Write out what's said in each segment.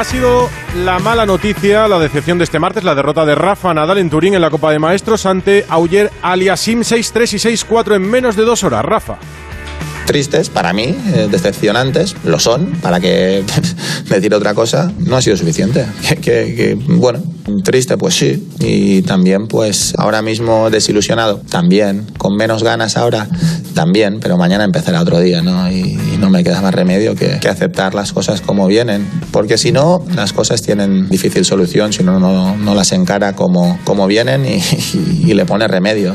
Ha sido la mala noticia, la decepción de este martes, la derrota de Rafa Nadal en Turín en la Copa de Maestros ante Auger Aliasim 6-3 y 6-4 en menos de dos horas. Rafa tristes para mí, eh, decepcionantes, lo son, para que decir otra cosa no ha sido suficiente. Que, bueno, triste pues sí, y también pues ahora mismo desilusionado, también, con menos ganas ahora, también, pero mañana empezará otro día, ¿no? Y, no me queda más remedio que, aceptar las cosas como vienen, porque si no, las cosas tienen difícil solución, si uno no, no las encara como, como vienen y, y le pone remedio.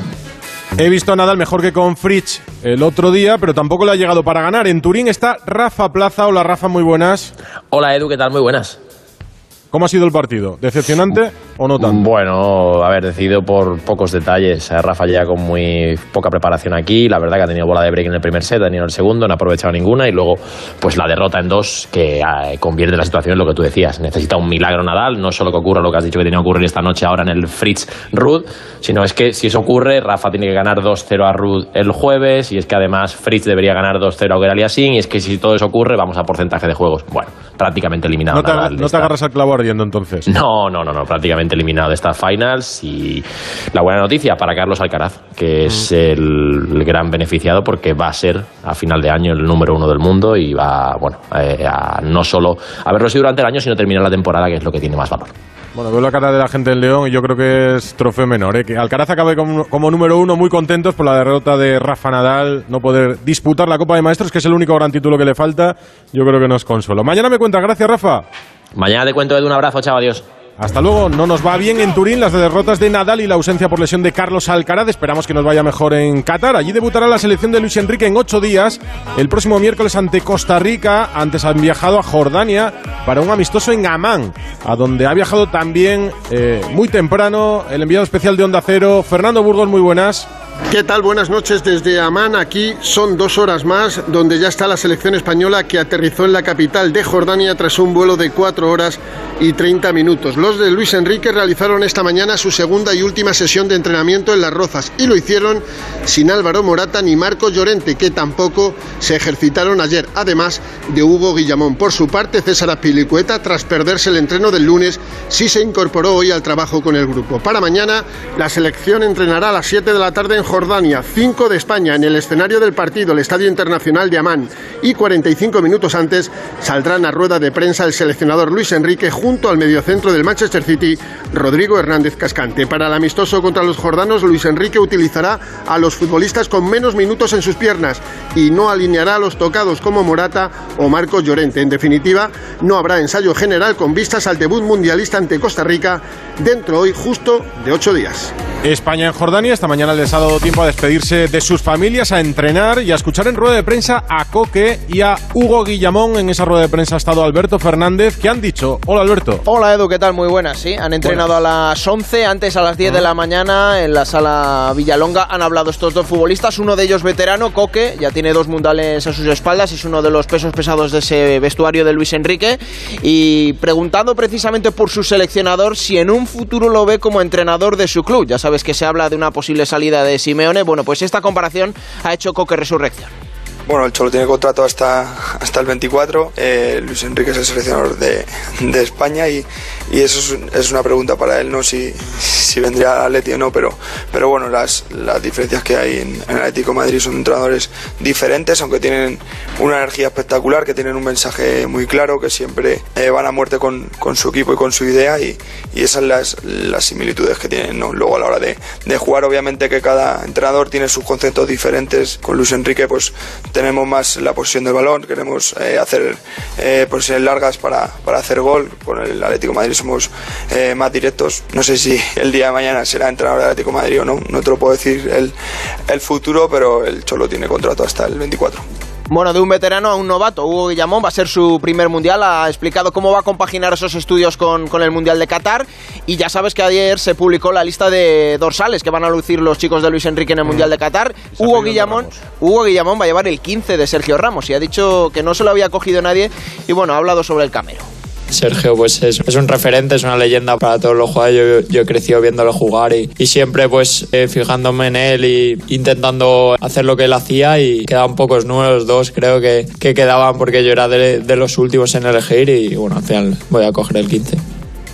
He visto a Nadal mejor que con Fritz el otro día, pero tampoco le ha llegado para ganar. En Turín está Rafa Plaza. Hola Rafa, muy buenas. Hola Edu, ¿qué tal? Muy buenas. ¿Cómo ha sido el partido? ¿Decepcionante o no tanto? Bueno, a ver, decidido por pocos detalles. Eh, Rafa ya con muy poca preparación aquí. La verdad que ha tenido bola de break en el primer set, ha tenido el segundo, no ha aprovechado ninguna. Y luego, pues la derrota en dos que eh, convierte la situación en lo que tú decías. Necesita un milagro Nadal, no solo que ocurra lo que has dicho que tenía que ocurrir esta noche ahora en el Fritz Rudd, sino es que si eso ocurre, Rafa tiene que ganar 2-0 a Rudd el jueves. Y es que además Fritz debería ganar 2-0 a Geraliasin. Y es que si todo eso ocurre, vamos a porcentaje de juegos. Bueno, prácticamente eliminado. No te, no te agarras al clavo entonces. No, no, no, no, prácticamente eliminado de estas finals y la buena noticia para Carlos Alcaraz, que es el, gran beneficiado porque va a ser a final de año el número uno del mundo y va, bueno, eh, a no solo haberlo sido durante el año, sino terminar la temporada, que es lo que tiene más valor. Bueno, veo la cara de la gente del León y yo creo que es trofeo menor. ¿eh? Alcaraz acabe como, como, número uno, muy contentos por la derrota de Rafa Nadal, no poder disputar la Copa de Maestros, que es el único gran título que le falta. Yo creo que nos consuelo. Mañana me cuentas. Gracias, Rafa. Mañana te cuento, Edu. Un abrazo. Chao, adiós. Hasta luego. No nos va bien en Turín las derrotas de Nadal y la ausencia por lesión de Carlos Alcaraz. Esperamos que nos vaya mejor en Qatar. Allí debutará la selección de Luis Enrique en ocho días. El próximo miércoles ante Costa Rica. Antes han viajado a Jordania para un amistoso en Amán, a donde ha viajado también eh, muy temprano el enviado especial de Onda Cero, Fernando Burgos. Muy buenas. ¿Qué tal? Buenas noches desde Amán. Aquí son dos horas más, donde ya está la selección española que aterrizó en la capital de Jordania tras un vuelo de cuatro horas y 30 minutos. Los de Luis Enrique realizaron esta mañana su segunda y última sesión de entrenamiento en Las Rozas y lo hicieron sin Álvaro Morata ni Marco Llorente, que tampoco se ejercitaron ayer, además de Hugo Guillamón. Por su parte, César Apilicueta, tras perderse el entreno del lunes, sí se incorporó hoy al trabajo con el grupo. Para mañana, la selección entrenará a las 7 de la tarde en Jordania, 5 de España en el escenario del partido, el Estadio Internacional de Amán, y 45 minutos antes saldrán a rueda de prensa el seleccionador Luis Enrique junto al mediocentro del Manchester City, Rodrigo Hernández Cascante. Para el amistoso contra los jordanos, Luis Enrique utilizará a los futbolistas con menos minutos en sus piernas y no alineará a los tocados como Morata o Marcos Llorente. En definitiva, no habrá ensayo general con vistas al debut mundialista ante Costa Rica dentro hoy justo de ocho días. España en Jordania, esta mañana les ha dado tiempo a despedirse de sus familias, a entrenar y a escuchar en rueda de prensa a Coque y a Hugo Guillamón. En esa rueda de prensa ha estado Alberto Fernández, que han dicho, hola Alberto. Hola Edu, ¿qué tal? Muy buenas, sí. Han entrenado a las 11, antes a las 10 de la mañana en la sala Villalonga. Han hablado estos dos futbolistas, uno de ellos veterano, Coque, ya tiene dos mundiales a sus espaldas, es uno de los pesos pesados de ese vestuario de Luis Enrique. Y preguntando precisamente por su seleccionador si en un futuro lo ve como entrenador de su club. Ya sabes que se habla de una posible salida de Simeone. Bueno, pues esta comparación ha hecho Coque Resurrección. Bueno, el Cholo tiene contrato hasta, hasta el 24. Eh, Luis Enrique es el seleccionador de, de España y, y eso es, una pregunta para él, no si, si vendría a Atleti o no, pero, pero bueno, las, las diferencias que hay en, el Atlético Madrid son entrenadores diferentes, aunque tienen una energía espectacular, que tienen un mensaje muy claro, que siempre eh, van a muerte con, con, su equipo y con su idea, y, y esas son las, las similitudes que tienen luego a la hora de, de, jugar. Obviamente que cada entrenador tiene sus conceptos diferentes. Con Luis Enrique, pues tenemos más la posición del balón, queremos eh, hacer eh, posiciones largas para, para hacer gol. Con el Atlético Madrid somos eh, más directos. No sé si el día de mañana será entrenador de Atlético Madrid o no, no te lo puedo decir el, el futuro, pero el Cholo tiene contrato hasta el 24. Bueno, de un veterano a un novato, Hugo Guillamón va a ser su primer mundial, ha explicado cómo va a compaginar esos estudios con, con, el Mundial de Qatar y ya sabes que ayer se publicó la lista de dorsales que van a lucir los chicos de Luis Enrique en el Mundial de Qatar. Hugo Guillamón, Hugo Guillamón va a llevar el 15 de Sergio Ramos y ha dicho que no se lo había cogido nadie y bueno, ha hablado sobre el camero. Sergio pues es, un referente, es una leyenda para todos los jugadores. Yo, yo he crecido viéndolo jugar y, siempre pues eh, fijándome en él y intentando hacer lo que él hacía y quedaban pocos números, dos creo que, que quedaban porque yo era de, de los últimos en elegir y bueno, al final voy a coger el 15.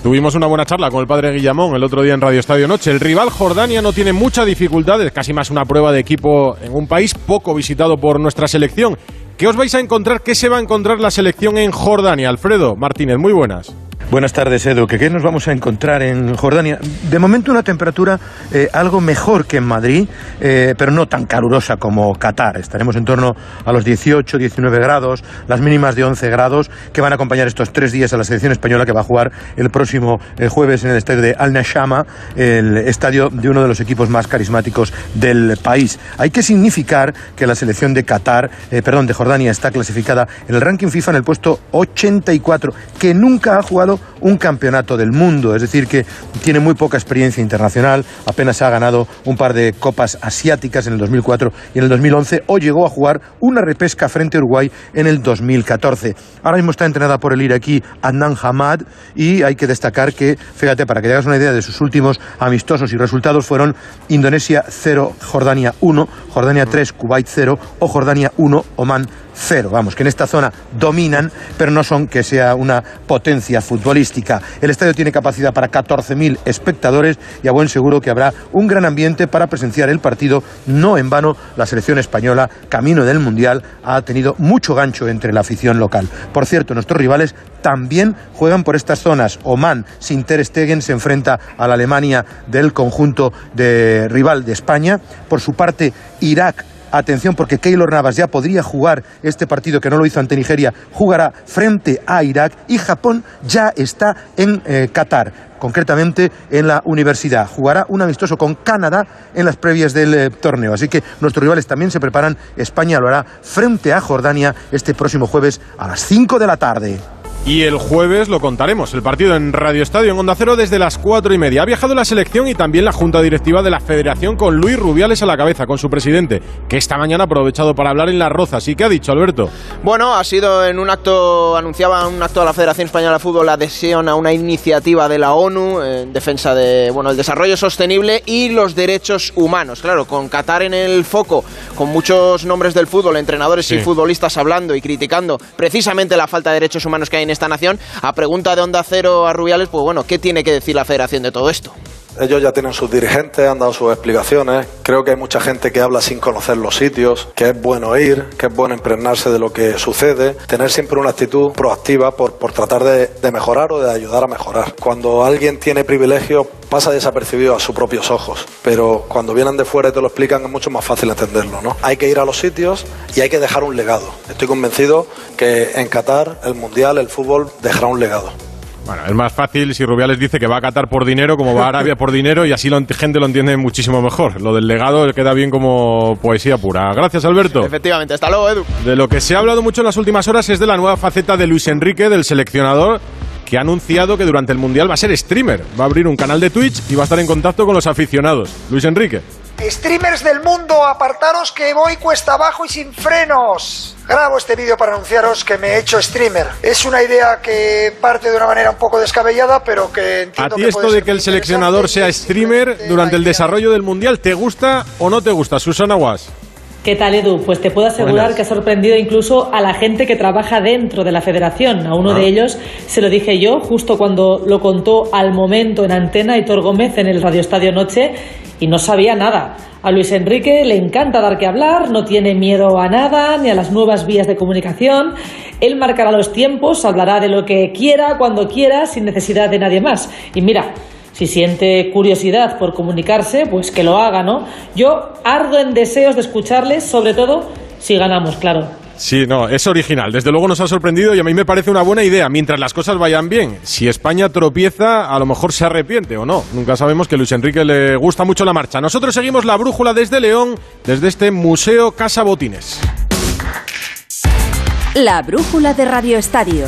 Tuvimos una buena charla con el padre Guillamón el otro día en Radio Estadio Noche. El rival Jordania no tiene mucha dificultad, es casi más una prueba de equipo en un país poco visitado por nuestra selección. ¿Qué os vais a encontrar? ¿Qué se va a encontrar la selección en Jordania? Alfredo Martínez, muy buenas. Buenas tardes, Edu. ¿Qué, nos vamos a encontrar en Jordania? De momento una temperatura eh, algo mejor que en Madrid, eh, pero no tan calurosa como Qatar. Estaremos en torno a los 18, 19 grados, las mínimas de 11 grados, que van a acompañar estos tres días a la selección española que va a jugar el próximo eh, jueves en el estadio de Al Nashama, el estadio de uno de los equipos más carismáticos del país. Hay que significar que la selección de Qatar, perdón, de Jordania está clasificada en el ranking FIFA en el puesto 84, que nunca ha jugado un campeonato del mundo, es decir, que tiene muy poca experiencia internacional, apenas ha ganado un par de copas asiáticas en el 2004 y en el 2011, o llegó a jugar una repesca frente a Uruguay en el 2014. Ahora mismo está entrenada por el iraquí Adnan Hamad y hay que destacar que, fíjate, para que te hagas una idea de sus últimos amistosos y resultados fueron Indonesia 0, Jordania 1, Jordania 3, Kuwait 0 o Jordania 1, Oman cero. Vamos, que en esta zona dominan, pero no son que sea una potencia futbolística. El estadio tiene capacidad para 14.000 espectadores y a buen seguro que habrá un gran ambiente para presenciar el partido. No en vano, la selección española, camino del Mundial, ha tenido mucho gancho entre la afición local. Por cierto, nuestros rivales también juegan por estas zonas. Oman, sin Ter Stegen, se enfrenta a la Alemania del conjunto de rival de España. Por su parte, Irak Atención porque Keylor Navas ya podría jugar este partido que no lo hizo ante Nigeria, jugará frente a Irak y Japón ya está en eh, Qatar concretamente en la universidad. Jugará un amistoso con Canadá en las previas del eh, torneo. Así que nuestros rivales también se preparan. España lo hará frente a Jordania este próximo jueves a las 5 de la tarde. Y el jueves lo contaremos, el partido en Radio Estadio en Onda Cero desde las cuatro y media. Ha viajado la selección y también la Junta Directiva de la Federación con Luis Rubiales a la cabeza, con su presidente, que esta mañana ha aprovechado para hablar en La Roza. ¿Y qué ha dicho Alberto? Bueno, ha sido en un acto, anunciaba un acto de la Federación Española de Fútbol la adhesión a una iniciativa de la ONU en defensa de, bueno, el desarrollo sostenible y los derechos humanos. Claro, con Qatar en el foco, con muchos nombres del fútbol, entrenadores sí. y futbolistas hablando y criticando precisamente la falta de derechos humanos que hay en esta nación. A pregunta de Onda Cero a Rubiales, pues bueno, ¿qué tiene que decir la federación de todo esto? Ellos ya tienen sus dirigentes, han dado sus explicaciones. Creo que hay mucha gente que habla sin conocer los sitios, que es bueno ir, que es bueno impregnarse de lo que sucede, tener siempre una actitud proactiva por, por tratar de, de mejorar o de ayudar a mejorar. Cuando alguien tiene privilegios pasa desapercibido a sus propios ojos, pero cuando vienen de fuera y te lo explican es mucho más fácil entenderlo. ¿no? Hay que ir a los sitios y hay que dejar un legado. Estoy convencido que en Qatar el Mundial, el fútbol, dejará un legado. Bueno, es más fácil si Rubiales dice que va a Qatar por dinero, como va a Arabia por dinero, y así la gente lo entiende muchísimo mejor. Lo del legado queda bien como poesía pura. Gracias, Alberto. Efectivamente, hasta luego, Edu. De lo que se ha hablado mucho en las últimas horas es de la nueva faceta de Luis Enrique, del seleccionador, que ha anunciado que durante el Mundial va a ser streamer. Va a abrir un canal de Twitch y va a estar en contacto con los aficionados. Luis Enrique. Streamers del mundo, apartaros que voy cuesta abajo y sin frenos. Grabo este vídeo para anunciaros que me he hecho streamer. Es una idea que parte de una manera un poco descabellada, pero que entiendo ¿A ti que esto puede de que el seleccionador sea streamer durante el desarrollo del Mundial, ¿te gusta o no te gusta? Susana Was. ¿Qué tal, Edu? Pues te puedo asegurar Buenas. que ha sorprendido incluso a la gente que trabaja dentro de la federación. A uno Ah. de ellos se lo dije yo justo cuando lo contó al momento en antena Hitor Gómez en el Radio Estadio Noche y no sabía nada. A Luis Enrique le encanta dar que hablar, no tiene miedo a nada ni a las nuevas vías de comunicación. Él marcará los tiempos, hablará de lo que quiera, cuando quiera, sin necesidad de nadie más. Y mira, si siente curiosidad por comunicarse, pues que lo haga, ¿no? Yo ardo en deseos de escucharles, sobre todo si ganamos, claro. Sí, no, es original. Desde luego nos ha sorprendido y a mí me parece una buena idea mientras las cosas vayan bien. Si España tropieza, a lo mejor se arrepiente o no. Nunca sabemos que Luis Enrique le gusta mucho la marcha. Nosotros seguimos la brújula desde León, desde este Museo Casa Botines. La brújula de Radio Estadio.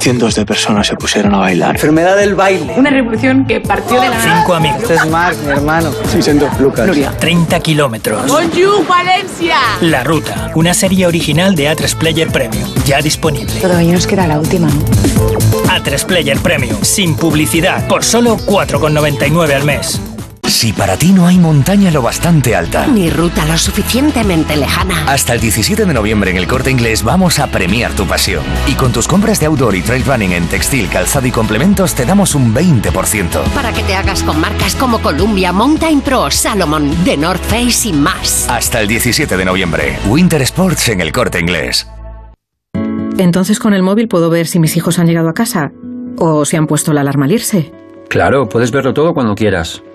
Cientos de personas se pusieron a bailar. Enfermedad del baile. Una revolución que partió de la Cinco amigos. Este es Marc, mi hermano. Sí, siento Lucas. Nuria. 30 kilómetros. Bonjour, Valencia. La Ruta, una serie original de A3 Player Premium. Ya disponible. Todavía nos queda la última, ¿no? A3 Player Premium, sin publicidad, por solo 4,99 al mes. Si para ti no hay montaña lo bastante alta. Ni ruta lo suficientemente lejana. Hasta el 17 de noviembre en el Corte Inglés vamos a premiar tu pasión. Y con tus compras de outdoor y trail running en textil, calzado y complementos te damos un 20%. Para que te hagas con marcas como Columbia, Mountain Pro, Salomon, The North Face y más. Hasta el 17 de noviembre. Winter Sports en el Corte Inglés. Entonces con el móvil puedo ver si mis hijos han llegado a casa o si han puesto la alarma al irse. Claro, puedes verlo todo cuando quieras.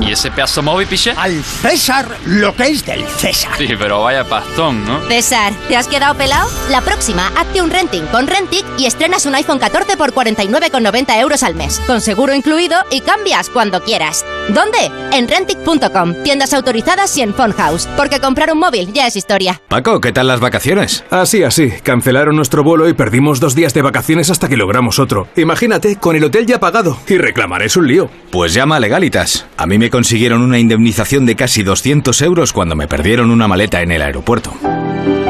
¿Y ese pedazo móvil, piche? Al César lo que es del César. Sí, pero vaya pastón, ¿no? César, ¿te has quedado pelado? La próxima, hazte un renting con Rentic y estrenas un iPhone 14 por 49,90 euros al mes, con seguro incluido y cambias cuando quieras. ¿Dónde? En Rentic.com, tiendas autorizadas y en House, porque comprar un móvil ya es historia. Paco, ¿qué tal las vacaciones? Así, así. Cancelaron nuestro vuelo y perdimos dos días de vacaciones hasta que logramos otro. Imagínate, con el hotel ya pagado. Y reclamar es un lío. Pues llama a Legalitas. A mí me consiguieron una indemnización de casi 200 euros cuando me perdieron una maleta en el aeropuerto.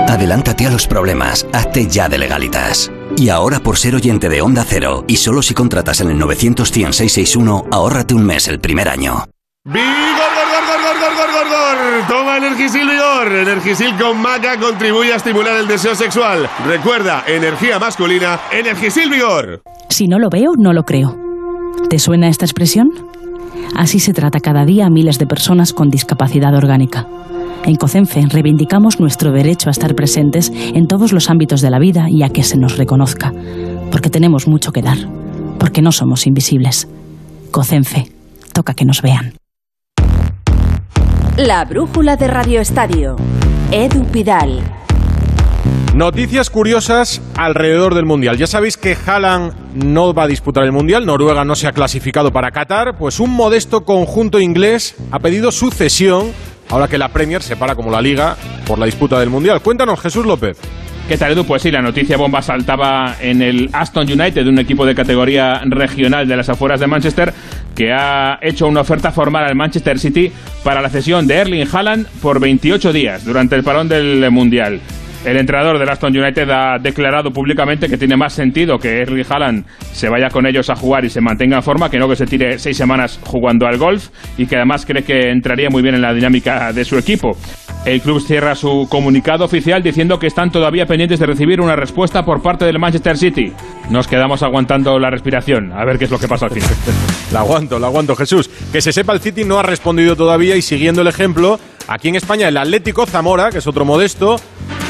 Adelántate a los problemas, hazte ya de legalitas. Y ahora por ser oyente de Onda Cero, y solo si contratas en el 900 661 ahórrate un mes el primer año. ¡Vigor, gor, gor, gor, gor, gor, gor! Toma Energisil Vigor. Energisil con maca contribuye a estimular el deseo sexual. Recuerda, energía masculina, Energisil Vigor. Si no lo veo, no lo creo. ¿Te suena esta expresión? Así se trata cada día a miles de personas con discapacidad orgánica. En COCENFE reivindicamos nuestro derecho a estar presentes en todos los ámbitos de la vida y a que se nos reconozca, porque tenemos mucho que dar, porque no somos invisibles. COCENFE, toca que nos vean. La brújula de Radio Estadio. Edu Pidal. Noticias curiosas alrededor del Mundial. Ya sabéis que Haaland no va a disputar el Mundial, Noruega no se ha clasificado para Qatar, pues un modesto conjunto inglés ha pedido sucesión ahora que la Premier se para como la Liga por la disputa del Mundial. Cuéntanos, Jesús López. ¿Qué tal, Edu? Pues sí, la noticia bomba saltaba en el Aston United, un equipo de categoría regional de las afueras de Manchester, que ha hecho una oferta formal al Manchester City para la cesión de Erling Haaland por 28 días durante el parón del Mundial. El entrenador del Aston United ha declarado públicamente que tiene más sentido que Erling Haaland se vaya con ellos a jugar y se mantenga en forma que no que se tire seis semanas jugando al golf y que además cree que entraría muy bien en la dinámica de su equipo. El club cierra su comunicado oficial diciendo que están todavía pendientes de recibir una respuesta por parte del Manchester City. Nos quedamos aguantando la respiración, a ver qué es lo que pasa al final. la aguanto, la aguanto, Jesús. Que se sepa, el City no ha respondido todavía y siguiendo el ejemplo, aquí en España el Atlético Zamora, que es otro modesto,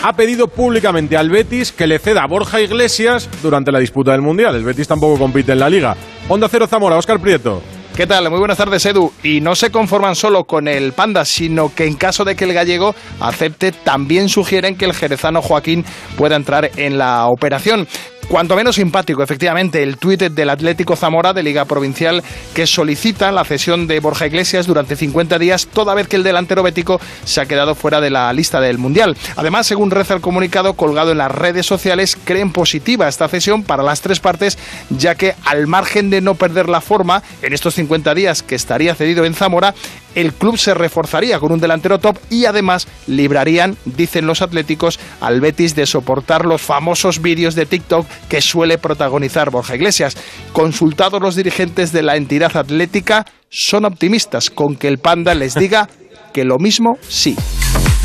ha pedido públicamente al Betis que le ceda a Borja Iglesias durante la disputa del Mundial. El Betis tampoco compite en la liga. Onda Cero Zamora, Óscar Prieto. ¿Qué tal? Muy buenas tardes, Edu. Y no se conforman solo con el Panda, sino que en caso de que el gallego acepte, también sugieren que el jerezano Joaquín pueda entrar en la operación. Cuanto menos simpático, efectivamente, el tuit del Atlético Zamora de Liga Provincial que solicita la cesión de Borja Iglesias durante 50 días, toda vez que el delantero bético se ha quedado fuera de la lista del Mundial. Además, según reza el comunicado colgado en las redes sociales, creen positiva esta cesión para las tres partes, ya que al margen de no perder la forma en estos 50 días que estaría cedido en Zamora, el club se reforzaría con un delantero top y además librarían, dicen los atléticos, al Betis de soportar los famosos vídeos de TikTok que suele protagonizar Borja Iglesias. Consultados los dirigentes de la entidad atlética, son optimistas con que el Panda les diga que lo mismo sí.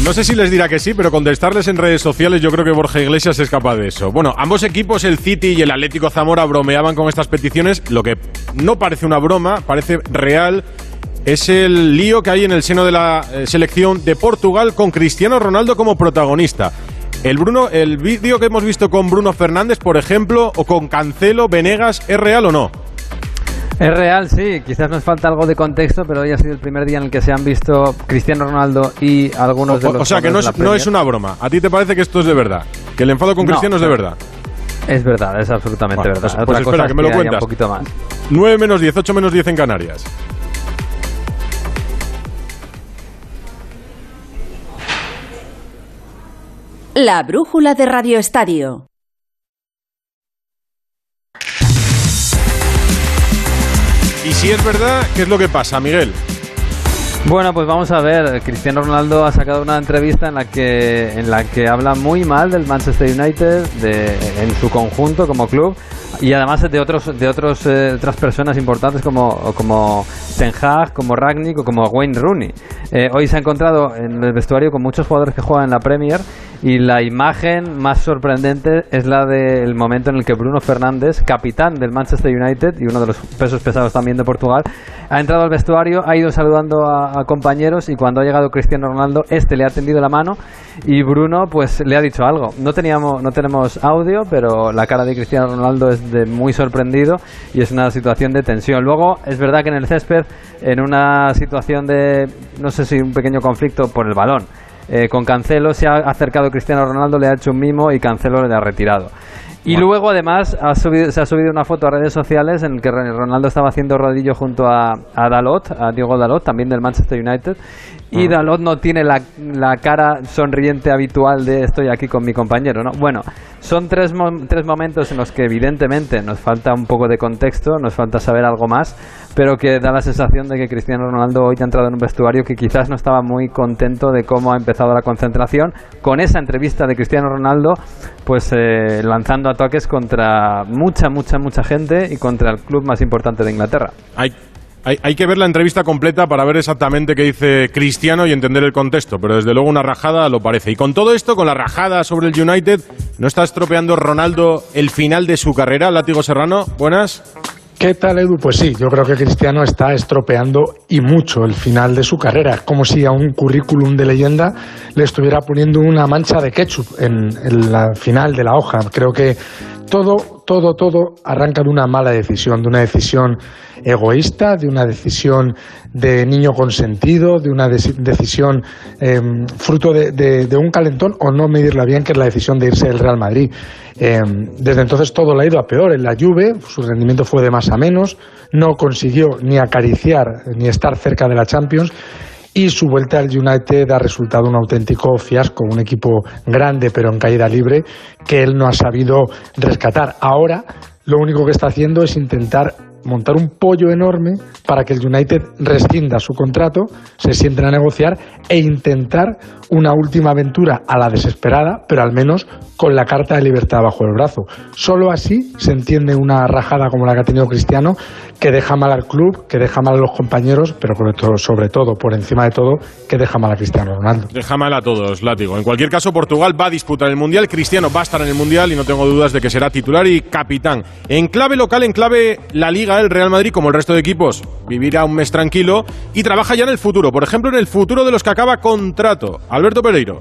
No sé si les dirá que sí, pero contestarles en redes sociales yo creo que Borja Iglesias es capaz de eso. Bueno, ambos equipos, el City y el Atlético Zamora, bromeaban con estas peticiones. Lo que no parece una broma, parece real, es el lío que hay en el seno de la eh, selección de Portugal con Cristiano Ronaldo como protagonista. El Bruno, el vídeo que hemos visto con Bruno Fernández, por ejemplo, o con Cancelo, Venegas, ¿es real o no? Es real, sí. Quizás nos falta algo de contexto, pero hoy ha sido el primer día en el que se han visto Cristiano Ronaldo y algunos de O, los. o sea, que no es, no es una broma. ¿A ti te parece que esto es de verdad? Que el enfado con No, Cristiano es de verdad. Es verdad, es absolutamente Bueno, verdad. pues- Otra pues cosa espera, es que me lo cuentas. un poquito más. 9 menos 10, 8 menos 10 en Canarias. La brújula de Radio Estadio. Y si es verdad, ¿qué es lo que pasa, Miguel? Bueno, pues vamos a ver. Cristiano Ronaldo ha sacado una entrevista en la que en la que habla muy mal del Manchester United, de, en su conjunto como club y además de otros de otros eh, otras personas importantes como como Ten Hag, como Ragnick o como Wayne Rooney. Eh, hoy se ha encontrado en el vestuario con muchos jugadores que juegan en la Premier y la imagen más sorprendente es la del momento en el que Bruno Fernández, capitán del Manchester United y uno de los pesos pesados también de Portugal, ha entrado al vestuario, ha ido saludando a, a compañeros y cuando ha llegado Cristiano Ronaldo, este le ha tendido la mano y Bruno pues le ha dicho algo. No teníamos no tenemos audio, pero la cara de Cristiano Ronaldo es de muy sorprendido y es una situación de tensión. Luego es verdad que en el césped en una situación de no sé si un pequeño conflicto por el balón eh, con Cancelo se ha acercado Cristiano Ronaldo, le ha hecho un mimo y Cancelo le ha retirado. Y luego además ha subido- se ha subido una foto a redes sociales en la que Ronaldo estaba haciendo rodillo junto a, a Dalot, a Diego Dalot, también del Manchester United. Y Dalot no tiene la, la cara sonriente habitual de estoy aquí con mi compañero. ¿no? Bueno, son tres, mo- tres momentos en los que evidentemente nos falta un poco de contexto, nos falta saber algo más, pero que da la sensación de que Cristiano Ronaldo hoy ha entrado en un vestuario que quizás no estaba muy contento de cómo ha empezado la concentración con esa entrevista de Cristiano Ronaldo pues eh, lanzando ataques contra mucha, mucha, mucha gente y contra el club más importante de Inglaterra. Hay, hay, que ver la entrevista completa para ver exactamente qué dice Cristiano y entender el contexto, pero desde luego una rajada lo parece. Y con todo esto, con la rajada sobre el United, ¿no está estropeando Ronaldo el final de su carrera? Látigo Serrano, buenas. ¿Qué tal, Edu? Pues sí, yo creo que Cristiano está estropeando y mucho el final de su carrera. Es como si a un currículum de leyenda le estuviera poniendo una mancha de ketchup en, en la final de la hoja. Creo que todo, todo, todo arranca de una mala decisión, de una decisión egoísta, de una decisión de niño consentido, de una deci- decisión eh, fruto de, un calentón o no medirla bien, que es la decisión de irse del Real Madrid. Eh, desde entonces todo le ha ido a peor. En la Juve su rendimiento fue de más a menos, no consiguió ni acariciar ni estar cerca de la Champions y su vuelta al United ha resultado un auténtico fiasco, un equipo grande pero en caída libre que él no ha sabido rescatar. Ahora lo único que está haciendo es intentar montar un pollo enorme para que el United rescinda su contrato, se sienten a negociar e intentar una última aventura a la desesperada, pero al menos con la carta de libertad bajo el brazo. Solo así se entiende una rajada como la que ha tenido Cristiano, que deja mal al club, que deja mal a los compañeros, pero sobre todo, sobre todo por encima de todo, que deja mal a Cristiano Ronaldo. Deja mal a todos, Látigo. En cualquier caso, Portugal va a disputar el Mundial, Cristiano va a estar en el Mundial y no tengo dudas de que será titular y capitán. En clave local, en clave la Liga, el Real Madrid, como el resto de equipos, vivirá un mes tranquilo y trabaja ya en el futuro. Por ejemplo, en el futuro de los que acaba contrato. Alberto Pereiro.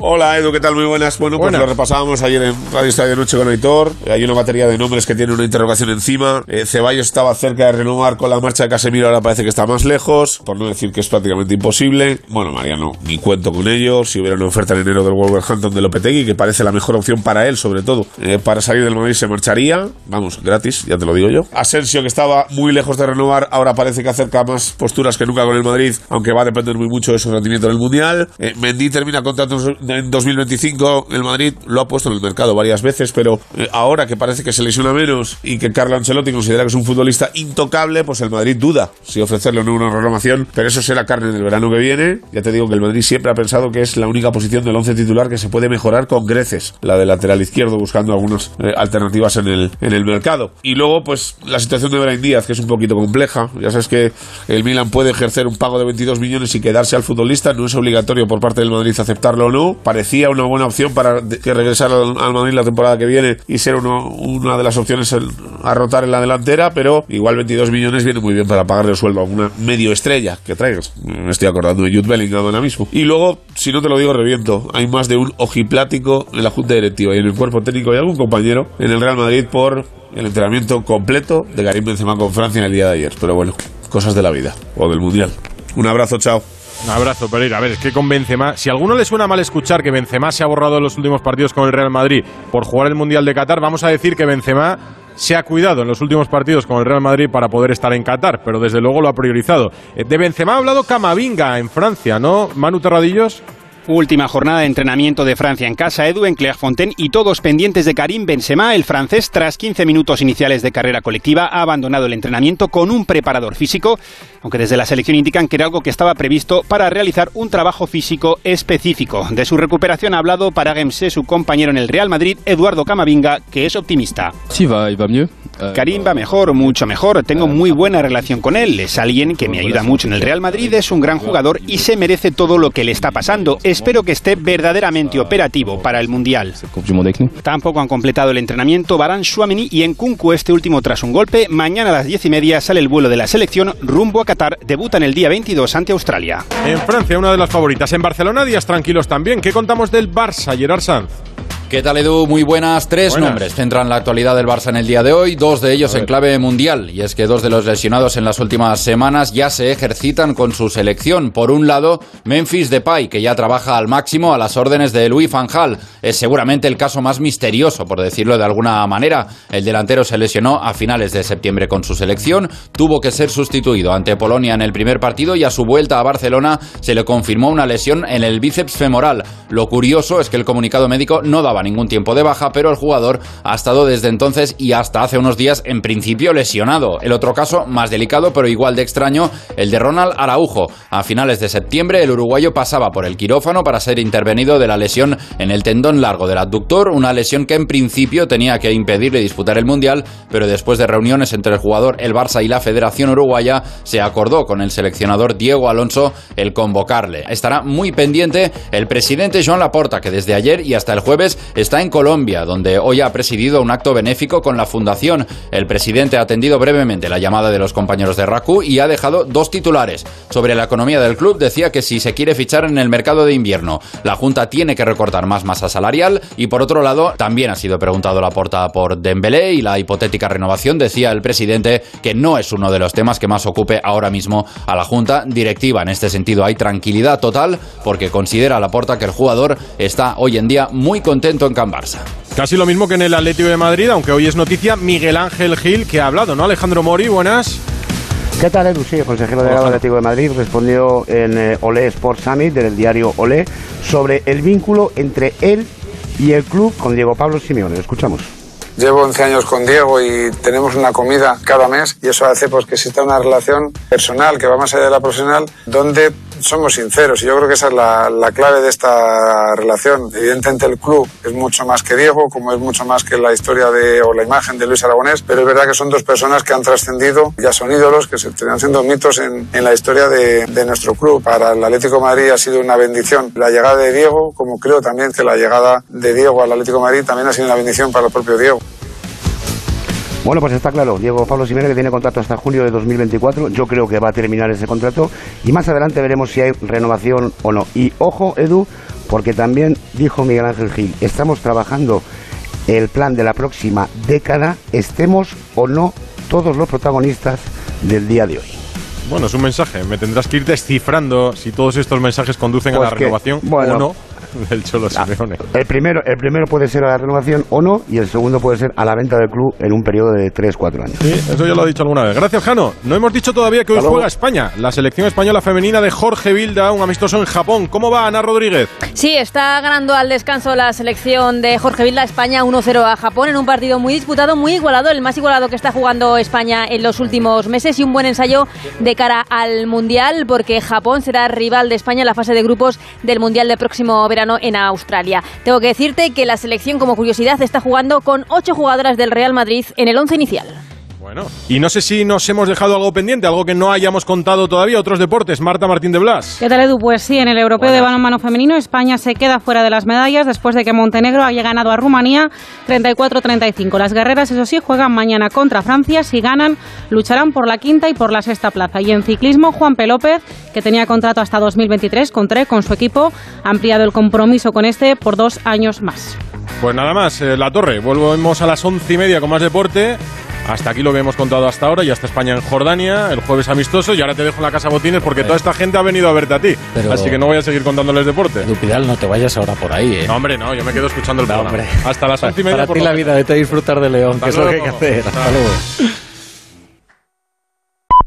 Hola Edu, ¿qué tal? Muy buenas. Bueno, Buenas. pues lo repasábamos ayer en Radio Estadio Noche con Aitor. Hay una batería de nombres que tiene una interrogación encima. Eh, Ceballos estaba cerca de renovar con la marcha de Casemiro, ahora parece que está más lejos, por no decir que es prácticamente imposible. Bueno, Mariano, ni cuento con ello. Si hubiera una oferta en enero del Wolverhampton de Lopetegui, que parece la mejor opción para él, sobre todo, eh, para salir del Madrid se marcharía. Vamos, gratis, ya te lo digo yo. Asensio, que estaba muy lejos de renovar, ahora parece que acerca más posturas que nunca con el Madrid, aunque va a depender muy mucho de su rendimiento en el Mundial. Eh, Mendy termina contrato en 2025 el Madrid lo ha puesto en el mercado varias veces, pero eh, ahora que parece que se lesiona menos y que Carlo Ancelotti considera que es un futbolista intocable, pues el Madrid duda si ofrecerle no una renovación, pero eso será carne del verano que viene. Ya te digo que el Madrid siempre ha pensado que es la única posición del once titular que se puede mejorar con creces, la de lateral izquierdo, buscando algunas eh, alternativas en el, en el mercado. Y luego, pues la situación de Brian Díaz, que es un poquito compleja. Ya sabes que el Milan puede ejercer un pago de 22 millones y quedarse al futbolista, no es obligatorio por parte del Madrid aceptarlo o no. Parecía una buena opción para que regresara al, Madrid la temporada que viene y ser una de las opciones a rotar en la delantera, pero igual 22 millones viene muy bien para pagarle el sueldo a una medio estrella que traigas. Me estoy acordando de Jude Bellingham ahora mismo. Y luego, si no te lo digo, reviento. Hay más de un ojiplático en la junta directiva y en el cuerpo técnico y algún compañero en el Real Madrid por el entrenamiento completo de Karim Benzema con Francia en el día de ayer. Pero bueno, cosas de la vida o del Mundial. Un abrazo, chao. Un abrazo, Pereira. A ver, es que con Benzema, si a alguno le suena mal escuchar que Benzema se ha borrado en los últimos partidos con el Real Madrid por jugar el Mundial de Qatar, vamos a decir que Benzema se ha cuidado en los últimos partidos con el Real Madrid para poder estar en Qatar, pero desde luego lo ha priorizado. Eh, De Benzema ha hablado Camavinga en Francia, ¿no? Manu Terradillos. Última jornada de entrenamiento de Francia en casa, Edu, en Clairefontaine y todos pendientes de Karim Benzema. El francés, tras 15 minutos iniciales de carrera colectiva, ha abandonado el entrenamiento con un preparador físico, aunque desde la selección indican que era algo que estaba previsto para realizar un trabajo físico específico. De su recuperación ha hablado para Gemse su compañero en el Real Madrid, Eduardo Camavinga, que es optimista. Sí, va, va mieux. Karim va mejor, mucho mejor. Tengo muy buena relación con él. Es alguien que me ayuda mucho en el Real Madrid, es un gran jugador y se merece todo lo que le está pasando. Espero que esté verdaderamente operativo para el Mundial. Tampoco han completado el entrenamiento Barán Suameni y Nkunku, este último tras un golpe. Mañana a las diez y media sale el vuelo de la selección rumbo a Qatar. Debutan el día 22 ante Australia. En Francia, una de las favoritas. En Barcelona, días tranquilos también. ¿Qué contamos del Barça, Gerard Sanz? ¿Qué tal, Edu? Muy buenas. Tres Buenas. nombres centran la actualidad del Barça en el día de hoy, dos de ellos en clave mundial. Y es que dos de los lesionados en las últimas semanas ya se ejercitan con su selección. Por un lado, Memphis Depay, que ya trabaja al máximo a las órdenes de Louis van Gaal. Es seguramente el caso más misterioso, por decirlo de alguna manera. El delantero se lesionó a finales de septiembre con su selección, tuvo que ser sustituido ante Polonia en el primer partido y a su vuelta a Barcelona se le confirmó una lesión en el bíceps femoral. Lo curioso es que el comunicado médico no daba ningún tiempo de baja, pero el jugador ha estado desde entonces y hasta hace unos días en principio lesionado. El otro caso, más delicado pero igual de extraño, el de Ronald Araujo. A finales de septiembre el uruguayo pasaba por el quirófano para ser intervenido de la lesión en el tendón largo del abductor, una lesión que en principio tenía que impedirle disputar el Mundial, pero después de reuniones entre el jugador, el Barça y la Federación Uruguaya, se acordó con el seleccionador Diego Alonso el convocarle. Estará muy pendiente el presidente Joan Laporta, que desde ayer y hasta el jueves está en Colombia, donde hoy ha presidido un acto benéfico con la fundación. El presidente ha atendido brevemente la llamada de los compañeros de RACU y ha dejado dos titulares. Sobre la economía del club decía que si se quiere fichar en el mercado de invierno, la Junta tiene que recortar más masa salarial y por otro lado también ha sido preguntado la porta por Dembélé y la hipotética renovación decía el presidente que no es uno de los temas que más ocupe ahora mismo a la Junta directiva. En este sentido hay tranquilidad total porque considera la porta que el jugador está hoy en día muy contento en Can Barça. Casi lo mismo que en el Atlético de Madrid, aunque hoy es noticia Miguel Ángel Gil, que ha hablado, ¿no? Alejandro Mori, buenas. ¿Qué tal, Edu? Sí, el consejero delegado del Atlético de Madrid respondió en eh, Olé Sport Summit del diario Olé sobre el vínculo entre él y el club con Diego Pablo Simeone. Lo escuchamos. Llevo 11 años con Diego y tenemos una comida cada mes y eso hace pues, que exista una relación personal que va más allá de la profesional donde somos sinceros y yo creo que esa es la, la clave de esta relación. Evidentemente el club es mucho más que Diego, como es mucho más que la historia de, o la imagen de Luis Aragonés, pero es verdad que son dos personas que han trascendido, ya son ídolos, que se están haciendo mitos en, en la historia de, de nuestro club. Para el Atlético de Madrid ha sido una bendición la llegada de Diego, como creo también que la llegada de Diego al Atlético de Madrid también ha sido una bendición para el propio Diego. Bueno, pues está claro, Diego Pablo Simeone que tiene contrato hasta junio de 2024, yo creo que va a terminar ese contrato y más adelante veremos si hay renovación o no. Y ojo, Edu, porque también dijo Miguel Ángel Gil, estamos trabajando el plan de la próxima década, estemos o no todos los protagonistas del día de hoy. Bueno, es un mensaje. Me tendrás que ir descifrando si todos estos mensajes conducen a Pues la que, renovación bueno, o no. del Cholo Simeone. El primero, el primero puede ser a la renovación o no, y el segundo puede ser a la venta del club en un periodo de 3-4 años. Sí, eso ya lo he dicho alguna vez. Gracias, Jano. No hemos dicho todavía que hoy Hasta luego. juega España, la selección española femenina de Jorge Vilda, un amistoso en Japón. ¿Cómo va Ana Rodríguez? Sí, está ganando al descanso la selección de Jorge Vilda España 1-0 a Japón en un partido muy disputado, muy igualado, el más igualado que está jugando España en los últimos meses y un buen ensayo de cara al Mundial porque Japón será rival de España en la fase de grupos del Mundial del próximo verano en Australia. Tengo que decirte que la selección como curiosidad está jugando con ocho jugadoras del Real Madrid en el once inicial. Bueno, y no sé si nos hemos dejado algo pendiente, algo que no hayamos contado todavía, otros deportes. Marta Martín de Blas. ¿Qué tal, Edu? Pues sí, en el europeo de balonmano femenino, España se queda fuera de las medallas después de que Montenegro haya ganado a Rumanía 34-35. Las guerreras, eso sí, juegan mañana contra Francia. Si ganan, lucharán por la quinta y por la sexta plaza. Y en ciclismo, Juan P. López, que tenía contrato hasta 2023 con TRE, con su equipo, ha ampliado el compromiso con este por dos años más. Pues nada más, eh, La Torre. Volvemos a las once y media con más deporte. Hasta aquí lo que hemos contado hasta ahora. Ya está España en Jordania, el jueves amistoso. Y ahora te dejo en la casa botines porque toda esta gente ha venido a verte a ti. Pero- Así que no voy a seguir contondles deporte. Dupidal, no te vayas ahora por ahí, ¿eh? No, hombre, no, yo me quedo escuchando el programa. hombre. Hasta las once y media. Para por ti la vida, vete a disfrutar de León, Hasta que es lo que hay que hacer. Chao. Hasta luego.